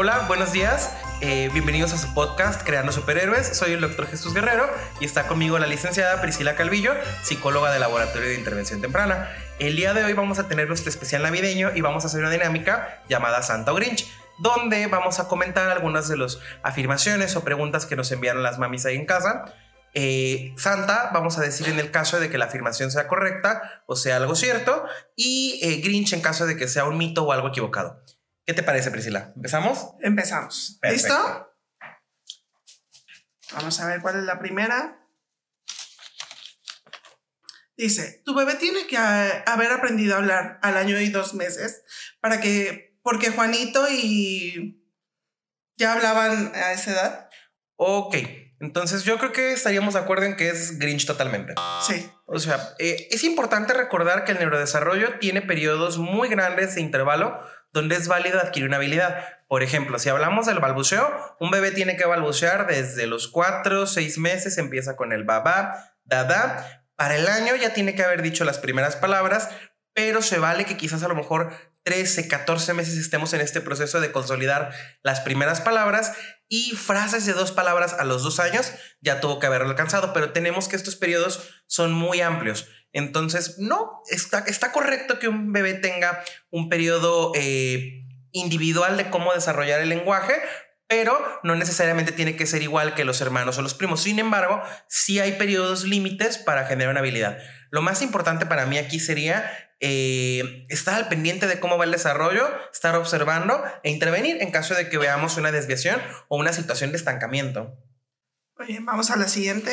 Hola, buenos días. Eh, bienvenidos a su podcast Creando Superhéroes. Soy el doctor Jesús Guerrero y está conmigo la licenciada Priscila Calvillo, psicóloga del Laboratorio de Intervención Temprana. El día de hoy vamos a tener nuestro especial navideño y vamos a hacer una dinámica llamada Santa o Grinch, donde vamos a comentar algunas de las afirmaciones o preguntas que nos enviaron las mamis ahí en casa. Eh, Santa, vamos a decir en el caso de que la afirmación sea correcta o sea algo cierto, y eh, Grinch en caso de que sea un mito o algo equivocado. ¿Qué te parece, Priscila? ¿Empezamos? Empezamos. Perfecto. ¿Listo? Vamos a ver cuál es la primera. Dice, tu bebé tiene que ah, haber aprendido a hablar al año y dos meses para que, porque Juanito y ya hablaban a esa edad. Ok, entonces yo creo que estaríamos de acuerdo en que es Grinch totalmente. Sí. O sea, eh, es importante recordar que el neurodesarrollo tiene periodos muy grandes de intervalo donde es válido adquirir una habilidad. Por ejemplo, si hablamos del balbuceo, un bebé tiene que balbucear desde los 4, 6 meses, empieza con el babá, dada. Para el año ya tiene que haber dicho las primeras palabras, pero se vale que quizás a lo mejor 13, 14 meses estemos en este proceso de consolidar las primeras palabras y frases de dos palabras a los dos años ya tuvo que haberlo alcanzado, pero tenemos que estos periodos son muy amplios. Entonces, no, está, correcto que un bebé tenga un periodo eh, individual de cómo desarrollar el lenguaje, pero no necesariamente tiene que ser igual que los hermanos o los primos. Sin embargo, sí hay periodos límites para generar una habilidad. Lo más importante para mí aquí sería eh, estar al pendiente de cómo va el desarrollo, estar observando e intervenir en caso de que veamos una desviación o una situación de estancamiento. Oye, vamos a la siguiente.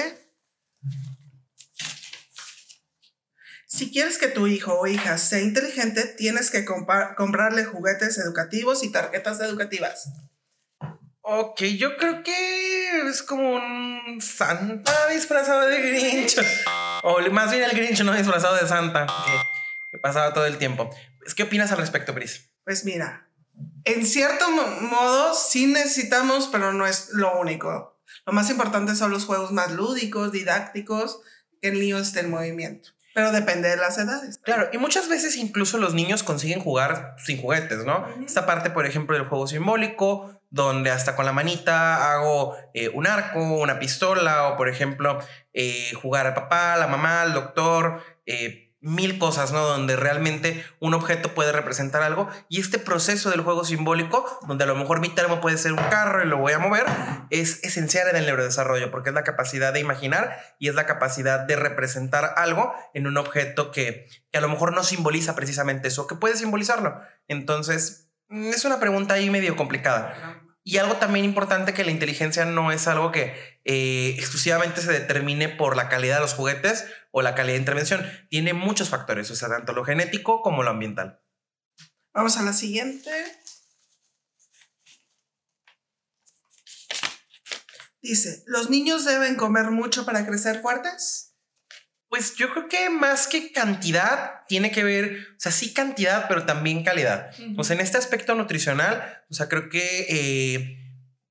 Si quieres que tu hijo o hija sea inteligente, tienes que comprarle juguetes educativos y tarjetas educativas. Ok, yo creo que es como un Santa disfrazado de Grinch. O más bien el Grinch no disfrazado de Santa, que, que pasaba todo el tiempo. Pues, ¿Qué opinas al respecto, Pris? Pues mira, en cierto mo- modo sí necesitamos, pero no es lo único. Lo más importante son los juegos más lúdicos, didácticos, que el niño esté en movimiento. Pero depende de las edades. Claro, y muchas veces incluso los niños consiguen jugar sin juguetes, ¿no? Esta parte, por ejemplo, del juego simbólico, donde hasta con la manita hago eh, un arco, una pistola, o por ejemplo, eh, jugar al papá, a la mamá, al doctor, eh, mil cosas, ¿no? Donde realmente un objeto puede representar algo. Y este proceso del juego simbólico, donde a lo mejor mi termo puede ser un carro y lo voy a mover, es esencial en el neurodesarrollo, porque es la capacidad de imaginar y es la capacidad de representar algo en un objeto que, que a lo mejor no simboliza precisamente eso, que puede simbolizarlo. Entonces, mm, es una pregunta ahí medio complicada. Y algo también importante que la inteligencia no es algo que eh, exclusivamente se determine por la calidad de los juguetes o la calidad de intervención. Tiene muchos factores, o sea, tanto lo genético como lo ambiental. Vamos a la siguiente. Dice, ¿los niños deben comer mucho para crecer fuertes? Pues yo creo que más que cantidad tiene que ver, o sea, sí cantidad, pero también calidad. O sea, en este aspecto nutricional, o sea, creo que eh,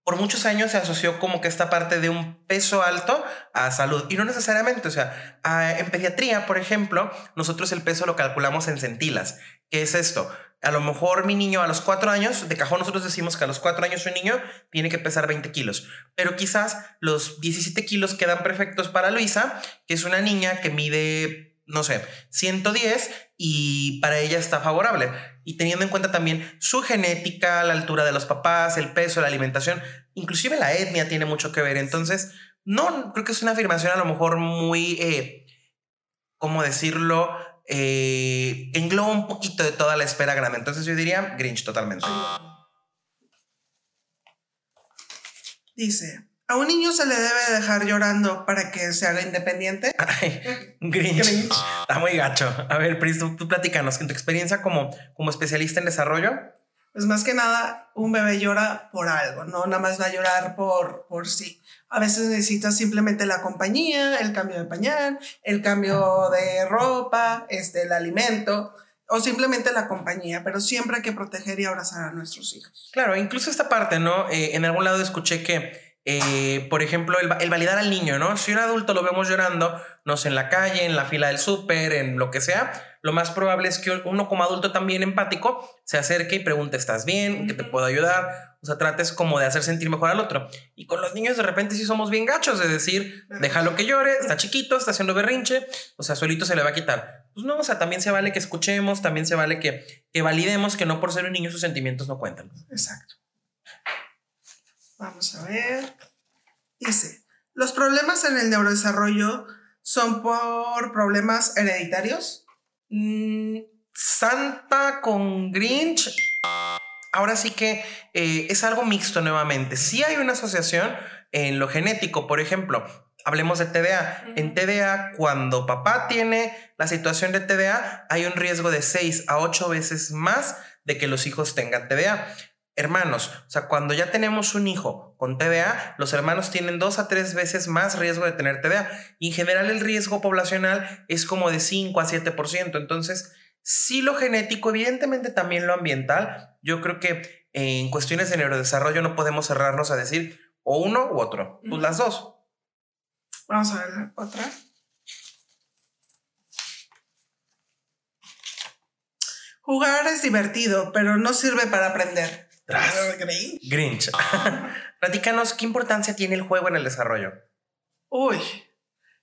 por muchos años se asoció como que esta parte de un peso alto a salud. Y no necesariamente, o sea, en pediatría, por ejemplo, nosotros el peso lo calculamos en centilas. ¿Qué es esto? A lo mejor mi niño a los cuatro años, de cajón nosotros decimos que a los cuatro años un niño tiene que pesar 20 kilos, pero quizás los 17 kilos quedan perfectos para Luisa, que es una niña que mide, no sé, 110 y para ella está favorable. Y teniendo en cuenta también su genética, la altura de los papás, el peso, la alimentación, inclusive la etnia tiene mucho que ver. Entonces, no, creo que es una afirmación a lo mejor muy, eh, ¿cómo decirlo? Eh, engloba un poquito de toda la esfera grande. Entonces yo diría Grinch totalmente. Dice, ¿a un niño se le debe dejar llorando para que se haga independiente? Ay, Grinch. Grinch. Está muy gacho. A ver, Pris, tú, tú platícanos, en tu experiencia como, como especialista en desarrollo, Pues más que nada, un bebé llora por algo, no nada más va a llorar por, por sí. A veces necesita simplemente la compañía, el cambio de pañal, el cambio de ropa, este, el alimento, o simplemente la compañía, pero siempre hay que proteger y abrazar a nuestros hijos. Claro, incluso esta parte, ¿no? Eh, en algún lado escuché que, eh, por ejemplo, el, va- el validar al niño, ¿no? Si un adulto lo vemos llorando, no sé, en la calle, en la fila del súper, en lo que sea, lo más probable es que uno como adulto también empático se acerque y pregunte, ¿estás bien? ¿Qué te puedo ayudar? o sea, trates como de hacer sentir mejor al otro. Y con los niños de repente sí somos bien gachos, de decir, déjalo que llore, está chiquito, está haciendo berrinche, o sea, solito se le va a quitar. Pues no, o sea, también se vale que escuchemos, también se vale que, que validemos que no por ser un niño sus sentimientos no cuentan. Exacto. Vamos a ver. Dice, los problemas en el neurodesarrollo son por problemas hereditarios. Mm, Santa con Grinch. Ahora sí que eh, es algo mixto nuevamente. Sí hay una asociación en lo genético, por ejemplo, hablemos de TDA. En TDA, cuando papá tiene la situación de TDA, hay un riesgo de 6 a 8 veces más de que los hijos tengan TDA. Hermanos, o sea, cuando ya tenemos un hijo con TDA, los hermanos tienen dos a tres veces más riesgo de tener TDA. Y en general el riesgo poblacional es como de 5 a 7%. Entonces, sí lo genético, evidentemente también lo ambiental. Yo creo que en cuestiones de neurodesarrollo no podemos cerrarnos a decir o uno u otro, pues las dos. Vamos a ver otra. Jugar es divertido, pero no sirve para aprender. Grinch. Platícanos, ¿qué importancia tiene el juego en el desarrollo? Uy,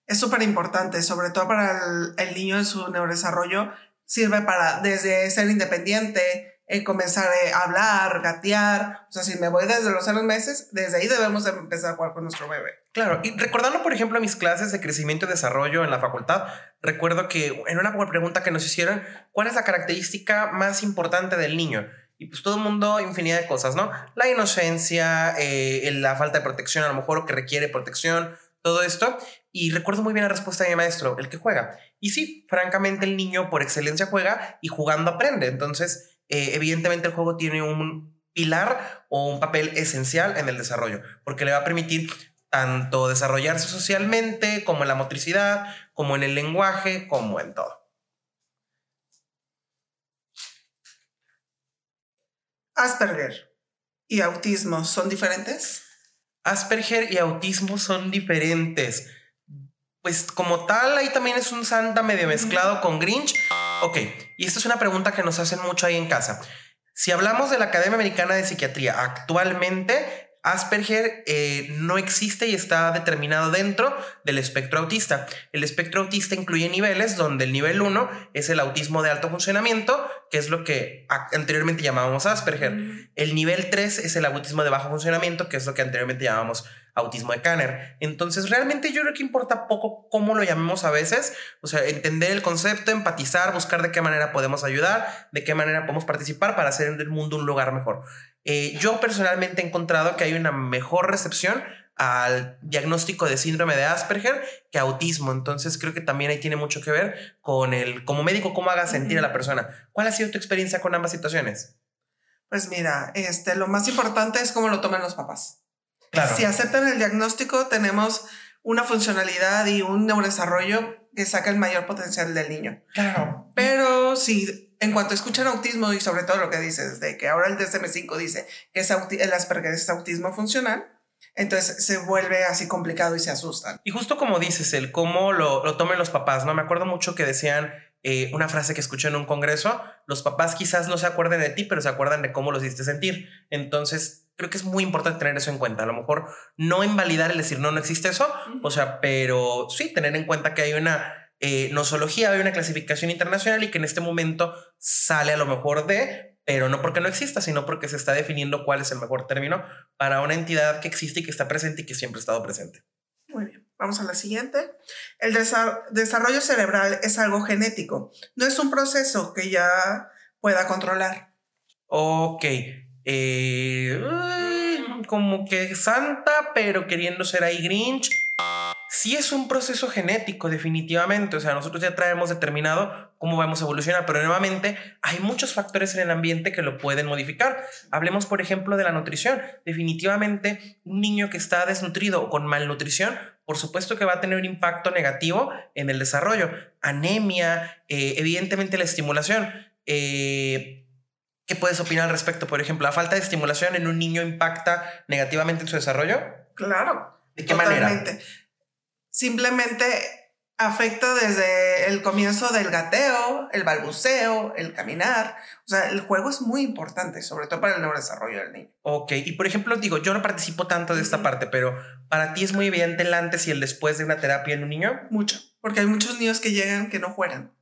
es súper importante, sobre todo para el, el, niño en su neurodesarrollo. Sirve para desde ser independiente, eh, comenzar a hablar, gatear. O sea, si me voy desde los seis meses, desde ahí debemos empezar a jugar con nuestro bebé. Claro, y recordando, por ejemplo, mis clases de crecimiento y desarrollo en la facultad, recuerdo que en una pregunta que nos hicieron, ¿cuál es la característica más importante del niño? Y pues todo el mundo, infinidad de cosas, ¿no? La inocencia, eh, la falta de protección, a lo mejor, que requiere protección, todo esto. Y recuerdo muy bien la respuesta de mi maestro, el que juega. Y sí, francamente el niño por excelencia juega y jugando aprende. Entonces, eh, evidentemente el juego tiene un pilar o un papel esencial en el desarrollo, porque le va a permitir tanto desarrollarse socialmente, como en la motricidad, como en el lenguaje, como en todo. Asperger y autismo son diferentes? Asperger y autismo son diferentes. Pues como tal, ahí también es un santa medio mezclado con Grinch. Ok, y esta es una pregunta que nos hacen mucho ahí en casa. Si hablamos de la Academia Americana de Psiquiatría, actualmente Asperger eh, no existe y está determinado dentro del espectro autista. El espectro autista incluye niveles donde el nivel 1 es el autismo de alto funcionamiento, que es lo que anteriormente llamábamos Asperger. El nivel 3 es el autismo de bajo funcionamiento, que es lo que anteriormente llamábamos autismo de Kanner. Entonces, realmente yo creo que importa poco cómo lo llamemos a veces, o sea, entender el concepto, empatizar, buscar de qué manera podemos ayudar, de qué manera podemos participar para hacer el mundo un lugar mejor. Eh, yo personalmente he encontrado que hay una mejor recepción al diagnóstico de síndrome de Asperger que autismo. Entonces creo que también ahí tiene mucho que ver con el, como médico, cómo haga sentir a la persona. ¿Cuál ha sido tu experiencia con ambas situaciones? Pues mira, este, lo más importante es cómo lo toman los papás. Claro. Si aceptan el diagnóstico, tenemos una funcionalidad y un neurodesarrollo que saca el mayor potencial del niño. Claro. Pero si en cuanto escuchan autismo y sobre todo lo que dices, de que ahora el DSM5 dice que es el Asperger es autismo funcional, entonces se vuelve así complicado y se asustan. Y justo como dices, el cómo lo, lo tomen los papás, ¿no? Me acuerdo mucho que decían eh, una frase que escuché en un congreso, los papás quizás no se acuerden de ti, pero se acuerdan de cómo los hiciste sentir. Entonces, creo que es muy importante tener eso en cuenta. A lo mejor no invalidar el decir, no, no existe eso, o sea, pero sí tener en cuenta que hay una eh, nosología, hay una clasificación internacional y que en este momento sale a lo mejor de, pero no porque no exista, sino porque se está definiendo cuál es el mejor término para una entidad que existe y que está presente y que siempre ha estado presente. Muy bien, vamos a la siguiente. El desarrollo cerebral es algo genético, no es un proceso que ya pueda controlar. Ok, eh, como que santa, pero queriendo ser ahí Grinch sí es un proceso genético, definitivamente. O sea, nosotros ya traemos determinado cómo vamos a evolucionar, pero nuevamente hay muchos factores en el ambiente que lo pueden modificar. Hablemos, por ejemplo, de la nutrición. Definitivamente, un niño que está desnutrido o con malnutrición, por supuesto que va a tener un impacto negativo en el desarrollo. Anemia, eh, evidentemente la estimulación. Eh, ¿Qué puedes opinar al respecto? Por ejemplo, ¿la falta de estimulación en un niño impacta negativamente en su desarrollo? Claro. ¿De qué manera? Simplemente afecta desde el comienzo del gateo, el balbuceo, el caminar. O sea, el juego es muy importante, sobre todo para el neurodesarrollo del niño. Ok, y por ejemplo, digo, yo no participo tanto de esta parte, pero para ti es muy evidente el antes y el después de una terapia en un niño. Mucho, porque hay muchos niños que llegan que no juegan.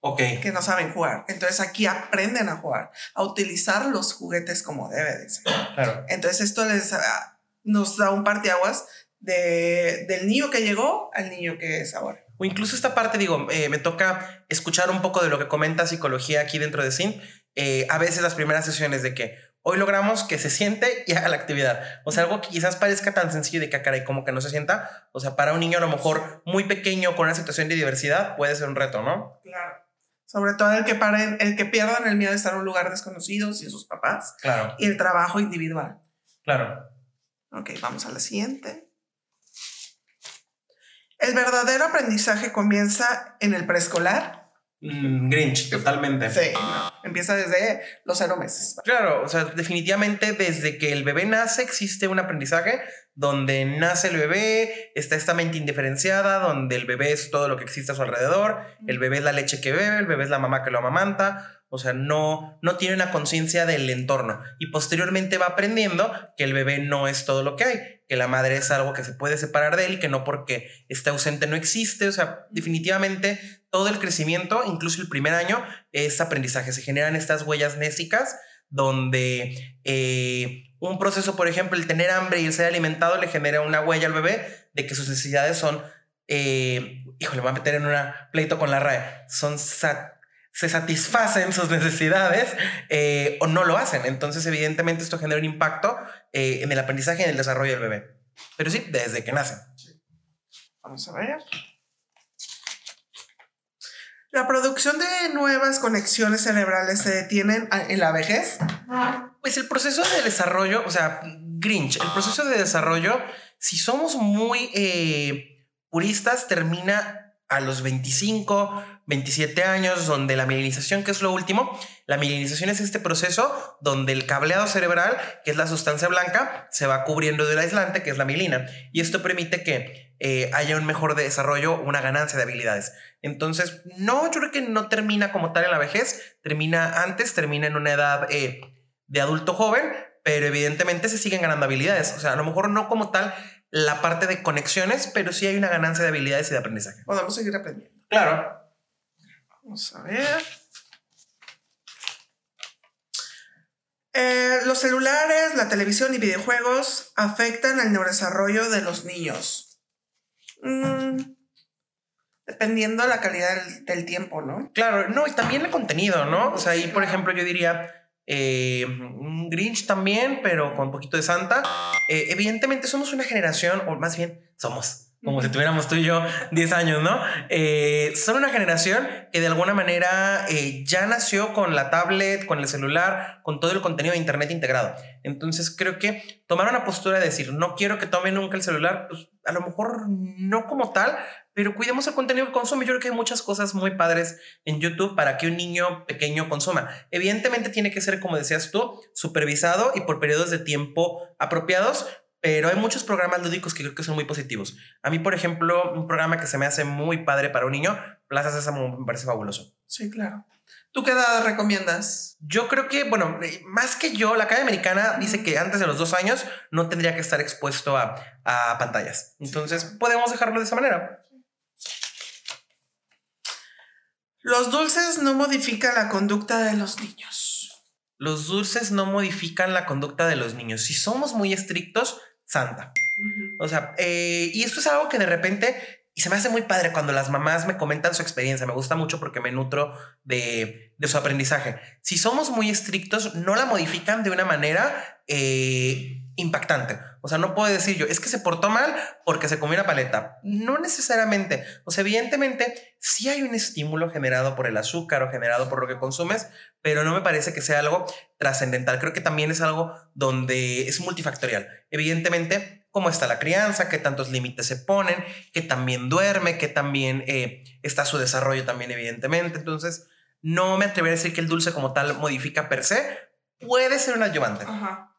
Ok. Que no saben jugar. Entonces aquí aprenden a jugar, a utilizar los juguetes como debe de ser. Claro. Entonces esto les, ah, nos da un parteaguas de, del niño que llegó al niño que es ahora. O incluso esta parte, digo, eh, me toca escuchar un poco de lo que comenta psicología aquí dentro de SIN. Eh, a veces las primeras sesiones de que hoy logramos que se siente y haga la actividad. O sea, algo que quizás parezca tan sencillo de que, ah, caray, como que no se sienta. O sea, para un niño a lo mejor muy pequeño con una situación de diversidad puede ser un reto, ¿no? Claro. Sobre todo el que paren, el que pierdan el miedo de estar en un lugar desconocido sin sus papás. Claro. Y el trabajo individual. Claro. Ok, vamos a la siguiente. El verdadero aprendizaje comienza en el preescolar. Mm, Grinch, totalmente. Sí, no. Empieza desde los cero meses. Claro, o sea, definitivamente desde que el bebé nace existe un aprendizaje donde nace el bebé, está esta mente indiferenciada, donde el bebé es todo lo que existe a su alrededor, el bebé es la leche que bebe, el bebé es la mamá que lo amamanta, o sea, no, no tiene una conciencia del entorno. Y posteriormente va aprendiendo que el bebé no es todo lo que hay, que la madre es algo que se puede separar de él que no porque esté ausente no existe, o sea, definitivamente todo el crecimiento, incluso el primer año, es aprendizaje, se generan estas huellas nésicas donde eh, un proceso, por ejemplo, el tener hambre y el ser alimentado le genera una huella al bebé de que sus necesidades son, eh, híjole, me voy a meter en un pleito con la RAE, son se satisfacen sus necesidades eh, o no lo hacen. Entonces, evidentemente, esto genera un impacto eh, en el aprendizaje y en el desarrollo del bebé. Pero sí, desde que nace. Vamos a ver. ¿La producción de nuevas conexiones cerebrales se detienen en la vejez? Pues el proceso de desarrollo, o sea, Grinch, el proceso de desarrollo, si somos muy eh, puristas, termina a los 25, 27 años, donde la mielinización, que es lo último, la mielinización es este proceso donde el cableado cerebral, que es la sustancia blanca, se va cubriendo del aislante, que es la mielina. Y esto permite que eh, haya un mejor desarrollo, una ganancia de habilidades. Entonces, no, yo creo que no termina como tal en la vejez, termina antes, termina en una edad eh, de adulto joven, pero evidentemente se siguen ganando habilidades. O sea, a lo mejor no como tal la parte de conexiones, pero sí hay una ganancia de habilidades y de aprendizaje. Podemos seguir aprendiendo. Claro. Vamos a ver. Eh, los celulares, la televisión y videojuegos afectan el neurodesarrollo de los niños. Mm, dependiendo de la calidad del, tiempo, ¿no? Claro, no, y también el contenido, ¿no? O sea, ahí, por ejemplo, yo diría eh, un Grinch también, pero con un poquito de Santa. Eh, evidentemente somos una generación, o más bien somos, como si tuviéramos tú y yo 10 años, ¿no? Eh, son una generación que de alguna manera eh, ya nació con la tablet, con el celular, con todo el contenido de Internet integrado. Entonces creo que tomar una postura de decir, no quiero que tome nunca el celular, pues a lo mejor no como tal, pero cuidemos el contenido que consume. Yo creo que hay muchas cosas muy padres en YouTube para que un niño pequeño consuma. Evidentemente tiene que ser, como decías tú, supervisado y por periodos de tiempo apropiados, pero hay muchos programas lúdicos que creo que son muy positivos. A mí, por ejemplo, un programa que se me hace muy padre para un niño, Plaza Sésamo, me parece fabuloso. Sí, claro. ¿Tú qué edad recomiendas? Yo creo que, bueno, eh, más que yo, la Academia Americana dice que antes de los dos años no tendría que estar expuesto a, a pantallas. Entonces, podemos dejarlo de esa manera. Los dulces no modifican la conducta de los niños. Los dulces no modifican la conducta de los niños. Si somos muy estrictos, santa. O sea, eh, y esto es algo que de repente, y se me hace muy padre cuando las mamás me comentan su experiencia, me gusta mucho porque me nutro de, de su aprendizaje. Si somos muy estrictos, no la modifican de una manera eh, impactante. O sea, no puedo decir yo, es que se portó mal porque se comió una paleta. No necesariamente. O sea, evidentemente sí hay un estímulo generado por el azúcar o generado por lo que consumes, pero no me parece que sea algo trascendental. Creo que también es algo donde es multifactorial. Evidentemente, cómo está la crianza, qué tantos límites se ponen, que también duerme, que también eh, está su desarrollo también, evidentemente. Entonces, no me atrevería a decir que el dulce como tal modifica per se. Puede ser un ayudante. Ajá.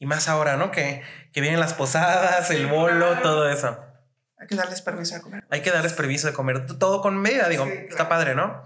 Y más ahora, ¿no? Que, que vienen las posadas, el bolo, todo eso. Hay que darles permiso de comer. Hay que darles permiso de comer todo con medida, digo, está padre, ¿no?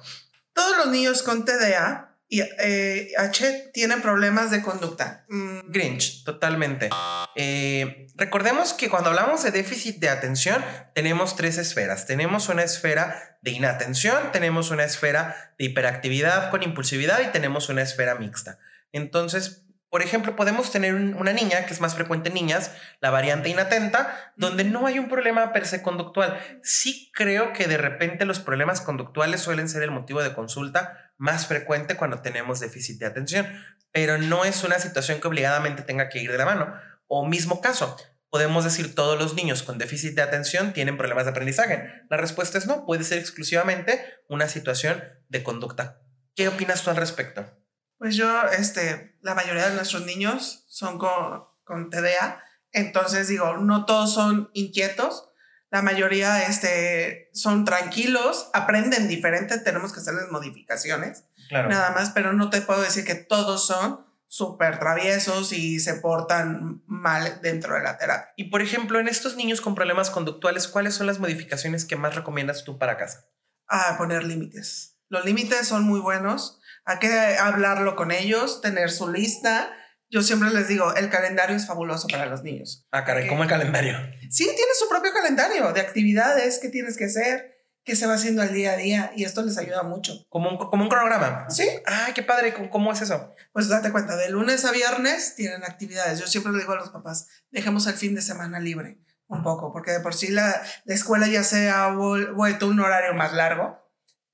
Todos los niños con TDA y eh, H tienen problemas de conducta. Mm. Grinch, totalmente. Eh, recordemos que cuando hablamos de déficit de atención, tenemos tres esferas. Tenemos una esfera de inatención, tenemos una esfera de hiperactividad con impulsividad y tenemos una esfera mixta. Entonces, por ejemplo, podemos tener una niña, que es más frecuente en niñas, la variante inatenta, donde no hay un problema per se conductual. Sí creo que de repente los problemas conductuales suelen ser el motivo de consulta más frecuente cuando tenemos déficit de atención, pero no es una situación que obligadamente tenga que ir de la mano. O mismo caso, podemos decir todos los niños con déficit de atención tienen problemas de aprendizaje. La respuesta es no, puede ser exclusivamente una situación de conducta. ¿Qué opinas tú al respecto? Pues yo, este, la mayoría de nuestros niños son con, con TDA, entonces digo, no todos son inquietos, la mayoría este, son tranquilos, aprenden diferente, tenemos que hacerles modificaciones, nada más, pero no te puedo decir que todos son súper traviesos y se portan mal dentro de la terapia. Y por ejemplo, en estos niños con problemas conductuales, ¿cuáles son las modificaciones que más recomiendas tú para casa? A poner límites. Los límites son muy buenos hay que hablarlo con ellos, tener su lista. Yo siempre les digo, el calendario es fabuloso para los niños. Ah, caray, ¿cómo el calendario? Sí, tiene su propio calendario de actividades que tienes que hacer, que se va haciendo al día a día y esto les ayuda mucho. Como un, como un cronograma. Sí. Ay, qué padre. ¿Cómo, es eso? Pues date cuenta, de lunes a viernes tienen actividades. Yo siempre le digo a los papás, dejemos el fin de semana libre un poco, porque de por sí la, la escuela ya se ha vuelto un horario más largo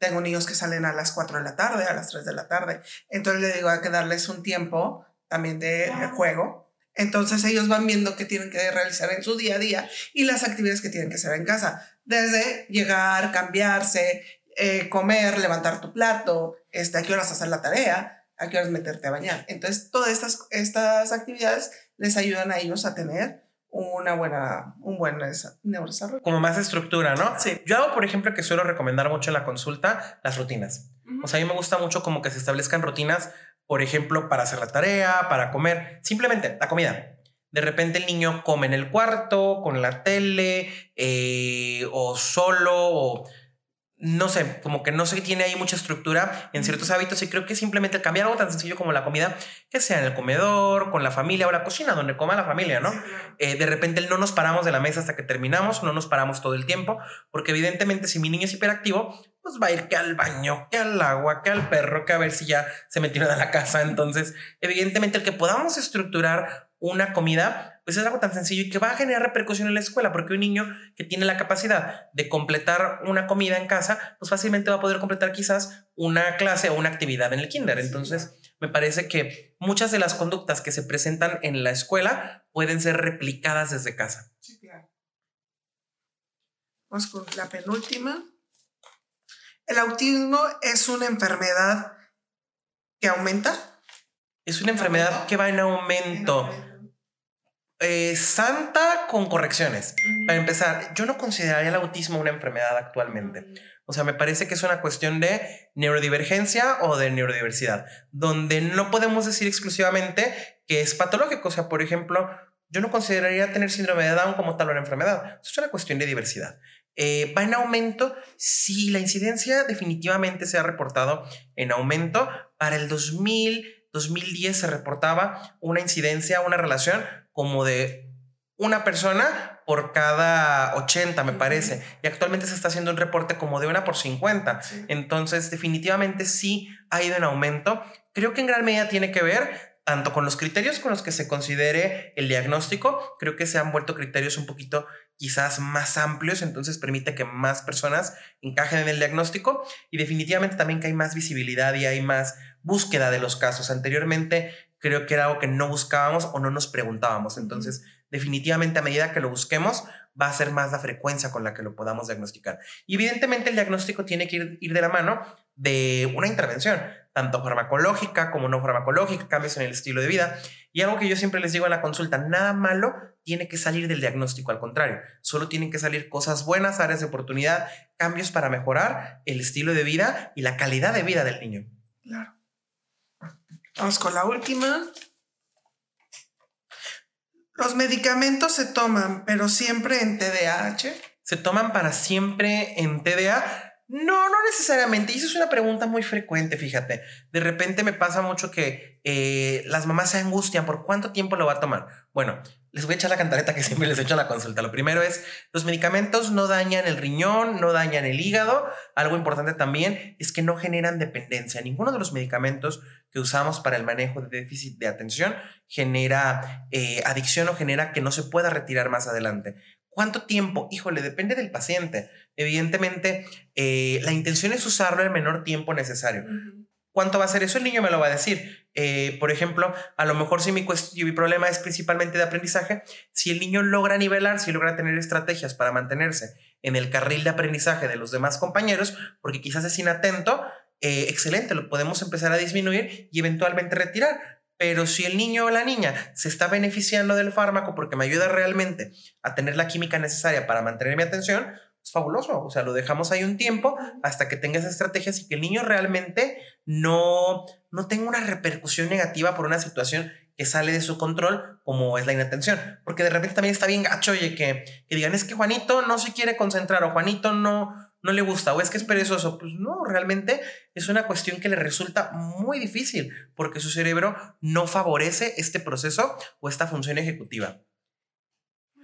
tengo niños que salen a las 4 de la tarde, a las 3 de la tarde. Entonces le digo, hay que darles un tiempo también de, juego. Entonces ellos van viendo qué tienen que realizar en su día a día y las actividades que tienen que hacer en casa. Desde llegar, cambiarse, eh, comer, levantar tu plato, este, a qué horas hacer la tarea, a qué horas meterte a bañar. Entonces todas estas, estas actividades les ayudan a ellos a tener una buena, un buen neurodesarrollo. Como más estructura, ¿no? Sí. Yo hago, por ejemplo, que suelo recomendar mucho en la consulta las rutinas. O sea, a mí me gusta mucho como que se establezcan rutinas, por ejemplo, para hacer la tarea, para comer, simplemente la comida. De repente el niño come en el cuarto, con la tele, eh, o solo, o no sé, como que no se tiene ahí mucha estructura en ciertos hábitos y creo que simplemente cambiar algo tan sencillo como la comida, que sea en el comedor, con la familia o la cocina, donde coma la familia, ¿no? Eh, de repente no nos paramos de la mesa hasta que terminamos, no nos paramos todo el tiempo, porque evidentemente si mi niño es hiperactivo, pues va a ir que al baño, que al agua, que al perro, que a ver si ya se metieron a la casa. Entonces, evidentemente el que podamos estructurar una comida pues es algo tan sencillo y que va a generar repercusión en la escuela, porque un niño que tiene la capacidad de completar una comida en casa, pues fácilmente va a poder completar quizás una clase o una actividad en el kinder. Entonces, me parece que muchas de las conductas que se presentan en la escuela pueden ser replicadas desde casa. Sí, claro. Vamos con la penúltima. El autismo es una enfermedad que aumenta. Es una enfermedad que va en aumento. Eh, santa con correcciones. Para empezar, yo no consideraría el autismo una enfermedad actualmente. O sea, me parece que es una cuestión de neurodivergencia o de neurodiversidad, donde no podemos decir exclusivamente que es patológico. O sea, por ejemplo, yo no consideraría tener síndrome de Down como tal una enfermedad. Es una cuestión de diversidad. Eh, va en aumento. Sí, la incidencia definitivamente se ha reportado en aumento. Para el 2000, 2010 se reportaba una incidencia, una relación como de una persona por cada 80, me parece. Y actualmente se está haciendo un reporte como de una por 50. Entonces, definitivamente sí ha ido en aumento. Creo que en gran medida tiene que ver tanto con los criterios con los que se considere el diagnóstico, creo que se han vuelto criterios un poquito quizás más amplios, entonces permite que más personas encajen en el diagnóstico y definitivamente también que hay más visibilidad y hay más búsqueda de los casos. Anteriormente creo que era algo que no buscábamos o no nos preguntábamos. Entonces, definitivamente a medida que lo busquemos, va a ser más la frecuencia con la que lo podamos diagnosticar. Y evidentemente el diagnóstico tiene que ir, de la mano de una intervención, tanto farmacológica como no farmacológica, cambios en el estilo de vida. Y algo que yo siempre les digo en la consulta, nada malo tiene que salir del diagnóstico, al contrario, solo tienen que salir cosas buenas, áreas de oportunidad, cambios para mejorar el estilo de vida y la calidad de vida del niño. Claro. Vamos con la última. Los medicamentos se toman, pero siempre en TDAH. ¿Se toman para siempre en TDA? No, no necesariamente. Y eso es una pregunta muy frecuente, fíjate. De repente me pasa mucho que eh, las mamás se angustian por cuánto tiempo lo va a tomar. Bueno, les voy a echar la cantareta que siempre les echo en la consulta. Lo primero es, los medicamentos no dañan el riñón, no dañan el hígado. Algo importante también es que no generan dependencia. Ninguno de los medicamentos que usamos para el manejo de déficit de atención genera eh, adicción o genera que no se pueda retirar más adelante. ¿Cuánto tiempo? Híjole, depende del paciente. Evidentemente, eh, la intención es usarlo el menor tiempo necesario. ¿Cuánto va a ser eso? El niño me lo va a decir. Eh, por ejemplo, a lo mejor si mi, mi problema es principalmente de aprendizaje, si el niño logra nivelar, si logra tener estrategias para mantenerse en el carril de aprendizaje de los demás compañeros, porque quizás es inatento, eh, excelente, lo podemos empezar a disminuir y eventualmente retirar. Pero si el niño o la niña se está beneficiando del fármaco porque me ayuda realmente a tener la química necesaria para mantener mi atención, es fabuloso. O sea, lo dejamos ahí un tiempo hasta que tenga esas estrategias y que el niño realmente no, no tenga una repercusión negativa por una situación que sale de su control, como es la inatención. Porque de repente también está bien gacho, oye, que, que digan, es que Juanito no se quiere concentrar o Juanito no, no le gusta o es que es perezoso. Pues no, realmente es una cuestión que le resulta muy difícil porque su cerebro no favorece este proceso o esta función ejecutiva.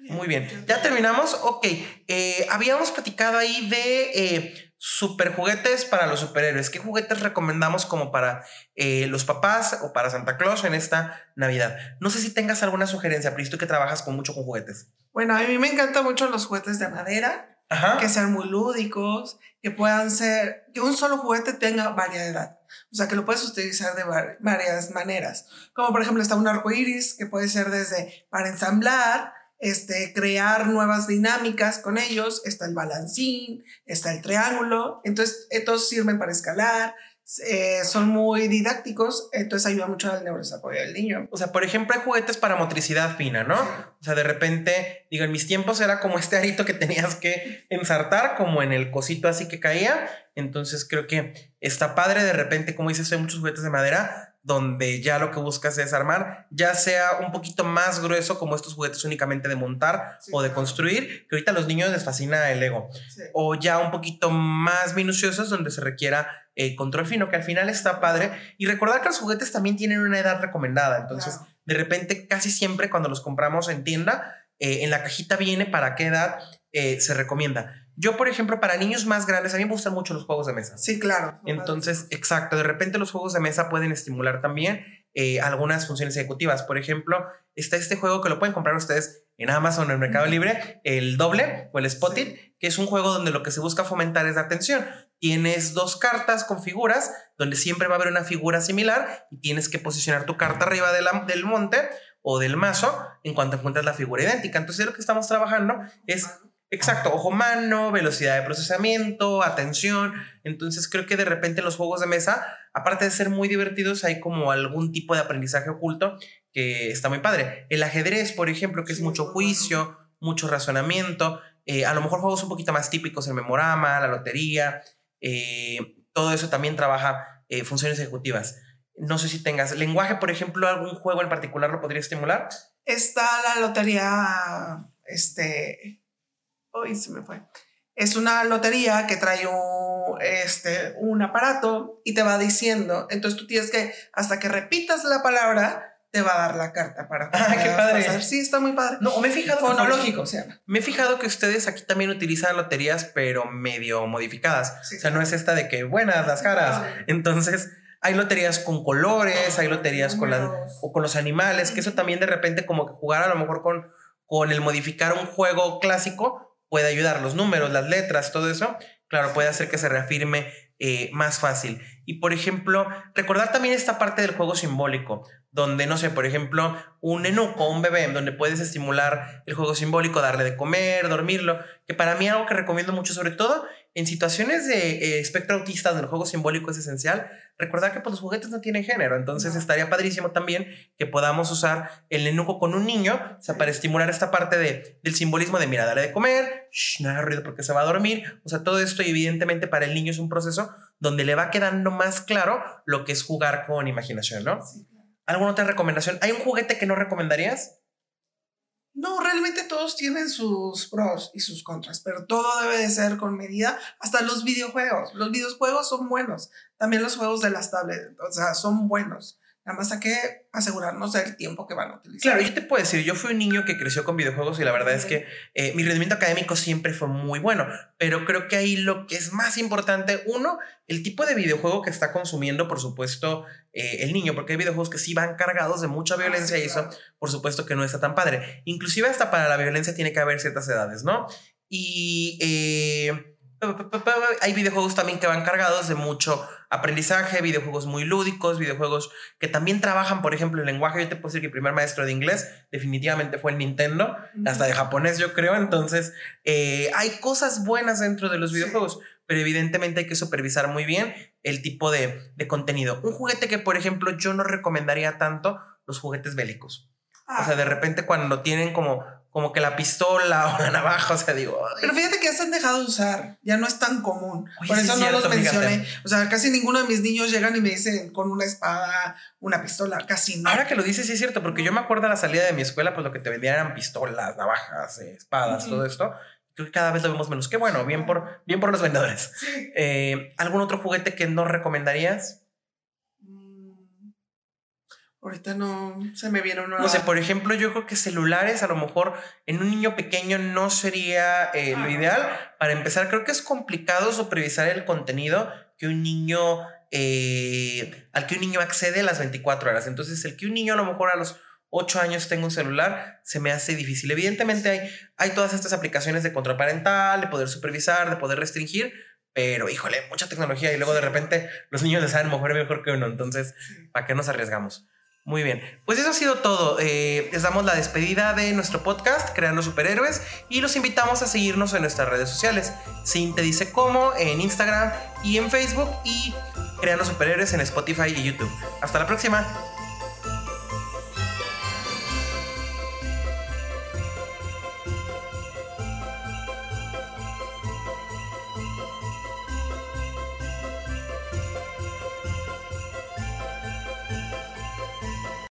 Muy bien, ya terminamos. Ok, eh, habíamos platicado ahí de eh, super juguetes para los superhéroes. ¿Qué juguetes recomendamos como para eh, los papás o para Santa Claus en esta Navidad? No sé si tengas alguna sugerencia, pero tú que trabajas con mucho con juguetes. Bueno, a mí me encantan mucho los juguetes de madera que sean muy lúdicos, que puedan ser, que un solo juguete tenga variedad. O sea, que lo puedes utilizar de varias maneras. Como por ejemplo está un arco iris, que puede ser desde para ensamblar, este, crear nuevas dinámicas con ellos. Está el balancín, está el triángulo. Entonces, estos sirven para escalar, eh, son muy didácticos, entonces ayuda mucho al neurodesarrollo del niño. O sea, por ejemplo, hay juguetes para motricidad fina, ¿no? O sea, de repente, digo, en mis tiempos era como este arito que tenías que ensartar, como en el cosito así que caía. Entonces creo que está padre de repente, como dices, hay muchos juguetes de madera donde ya lo que buscas es armar, ya sea un poquito más grueso como estos juguetes únicamente de montar o de construir, que ahorita a los niños les fascina el ego, o ya un poquito más minuciosos donde se requiera eh, control fino, que al final está padre, y recordar que los juguetes también tienen una edad recomendada, entonces de repente casi siempre cuando los compramos en tienda, eh, en la cajita viene para qué edad eh, se recomienda. Yo, por ejemplo, para niños más grandes, a mí me gustan mucho los juegos de mesa. Sí, claro. Entonces, exacto, de repente los juegos de mesa pueden estimular también eh, algunas funciones ejecutivas. Por ejemplo, está este juego que lo pueden comprar ustedes en Amazon o en Mercado Libre, el doble o el Spotted, que es un juego donde lo que se busca fomentar es la atención. Tienes dos cartas con figuras, donde siempre va a haber una figura similar y tienes que posicionar tu carta arriba de la, del monte o del mazo en cuanto encuentras la figura idéntica. Entonces, lo que estamos trabajando es Exacto, ojo mano, velocidad de procesamiento, atención. Entonces creo que de repente los juegos de mesa, aparte de ser muy divertidos, hay como algún tipo de aprendizaje oculto que está muy padre. El ajedrez, por ejemplo, que es mucho juicio, mucho razonamiento. Eh, a lo mejor juegos un poquito más típicos, el memorama, la lotería. Eh, todo eso también trabaja eh, funciones ejecutivas. No sé si tengas lenguaje, por ejemplo, algún juego en particular lo podría estimular. Está la lotería, este, Hoy se me fue. Es una lotería que trae un, este, un aparato y te va diciendo. Entonces tú tienes que, hasta que repitas la palabra, te va a dar la carta para ah, qué padre. Sí, está muy padre. No, me he fijado. Fonológico, o sea. Me he fijado que ustedes aquí también utilizan loterías, pero medio modificadas. o sea, no es esta de que buenas las caras. Entonces, hay loterías con colores, hay loterías con, las, o con los animales, que eso también de repente como que jugar a lo mejor con, con el modificar un juego clásico puede ayudar, los números, las letras, todo eso, claro, puede hacer que se reafirme eh, más fácil. Y por ejemplo, recordar también esta parte del juego simbólico, donde, no sé, por ejemplo, un enuco, un bebé, donde puedes estimular el juego simbólico, darle de comer, dormirlo, que para mí algo que recomiendo mucho, sobre todo en situaciones de eh, espectro autista donde el juego simbólico es esencial, recordar que pues, los juguetes no tienen género, entonces estaría padrísimo también que podamos usar el nenuco con un niño, o sea, para estimular esta parte de, del simbolismo de, mira, dale de comer, no haga ruido porque se va a dormir, o sea, todo esto evidentemente para el niño es un proceso donde le va quedando más claro lo que es jugar con imaginación, ¿no? ¿Alguna otra recomendación? ¿Hay un juguete que no recomendarías? No, realmente todos tienen sus pros y sus contras, pero todo debe de ser con medida, hasta los videojuegos. Los videojuegos son buenos, también los juegos de las tablets, o sea, son buenos. Nada más hay que asegurarnos del tiempo que van a utilizar. Claro, yo te puedo decir, yo fui un niño que creció con videojuegos y la verdad es que eh, mi rendimiento académico siempre fue muy bueno, pero creo que ahí lo que es más importante, uno, el tipo de videojuego que está consumiendo, por supuesto, eh, el niño, porque hay videojuegos que sí van cargados de mucha ah, violencia y eso, por supuesto que no está tan padre. Inclusive hasta para la violencia tiene que haber ciertas edades, ¿no? Y... Eh, hay videojuegos también que van cargados de mucho aprendizaje, videojuegos muy lúdicos, videojuegos que también trabajan, por ejemplo, el lenguaje. Yo te puedo decir que el primer maestro de inglés definitivamente fue el Nintendo, hasta de japonés yo creo. Entonces, eh, hay cosas buenas dentro de los videojuegos, pero evidentemente hay que supervisar muy bien el tipo de, de, contenido. Un juguete que, por ejemplo, yo no recomendaría tanto los juguetes bélicos. O sea, de ah. repente cuando tienen como como que la pistola o la navaja, o sea, digo. Pero fíjate que ya se han dejado de usar, ya no es tan común. Por eso no los mencioné. O sea, casi ninguno de mis niños llegan y me dicen con una espada, una pistola, casi no. Ahora que lo dices, sí es cierto, porque yo me acuerdo a la salida de mi escuela, pues lo que te vendían eran pistolas, navajas, eh, espadas, todo esto. Creo que cada vez lo vemos menos. Qué bueno, bien por, bien por los vendedores. Eh, ¿Algún otro juguete que no recomendarías? Ahorita no se me viene una. No sé, por ejemplo, yo creo que celulares a lo mejor en un niño pequeño no sería eh, lo ideal. Para empezar, creo que es complicado supervisar el contenido que un niño. Eh, al que un niño accede a las 24 horas. Entonces, el que un niño a lo mejor a los 8 años tenga un celular se me hace difícil. Evidentemente, hay, hay todas estas aplicaciones de control parental, de poder supervisar, de poder restringir, pero híjole, mucha tecnología y luego de repente los niños les saben mover mejor que uno. Entonces, ¿para qué nos arriesgamos? Muy bien, pues eso ha sido todo. Eh, les damos la despedida de nuestro podcast, Creando Superhéroes, y los invitamos a seguirnos en nuestras redes sociales. Sin te dice cómo, en Instagram y en Facebook, y Creando Superhéroes en Spotify y YouTube. Hasta la próxima.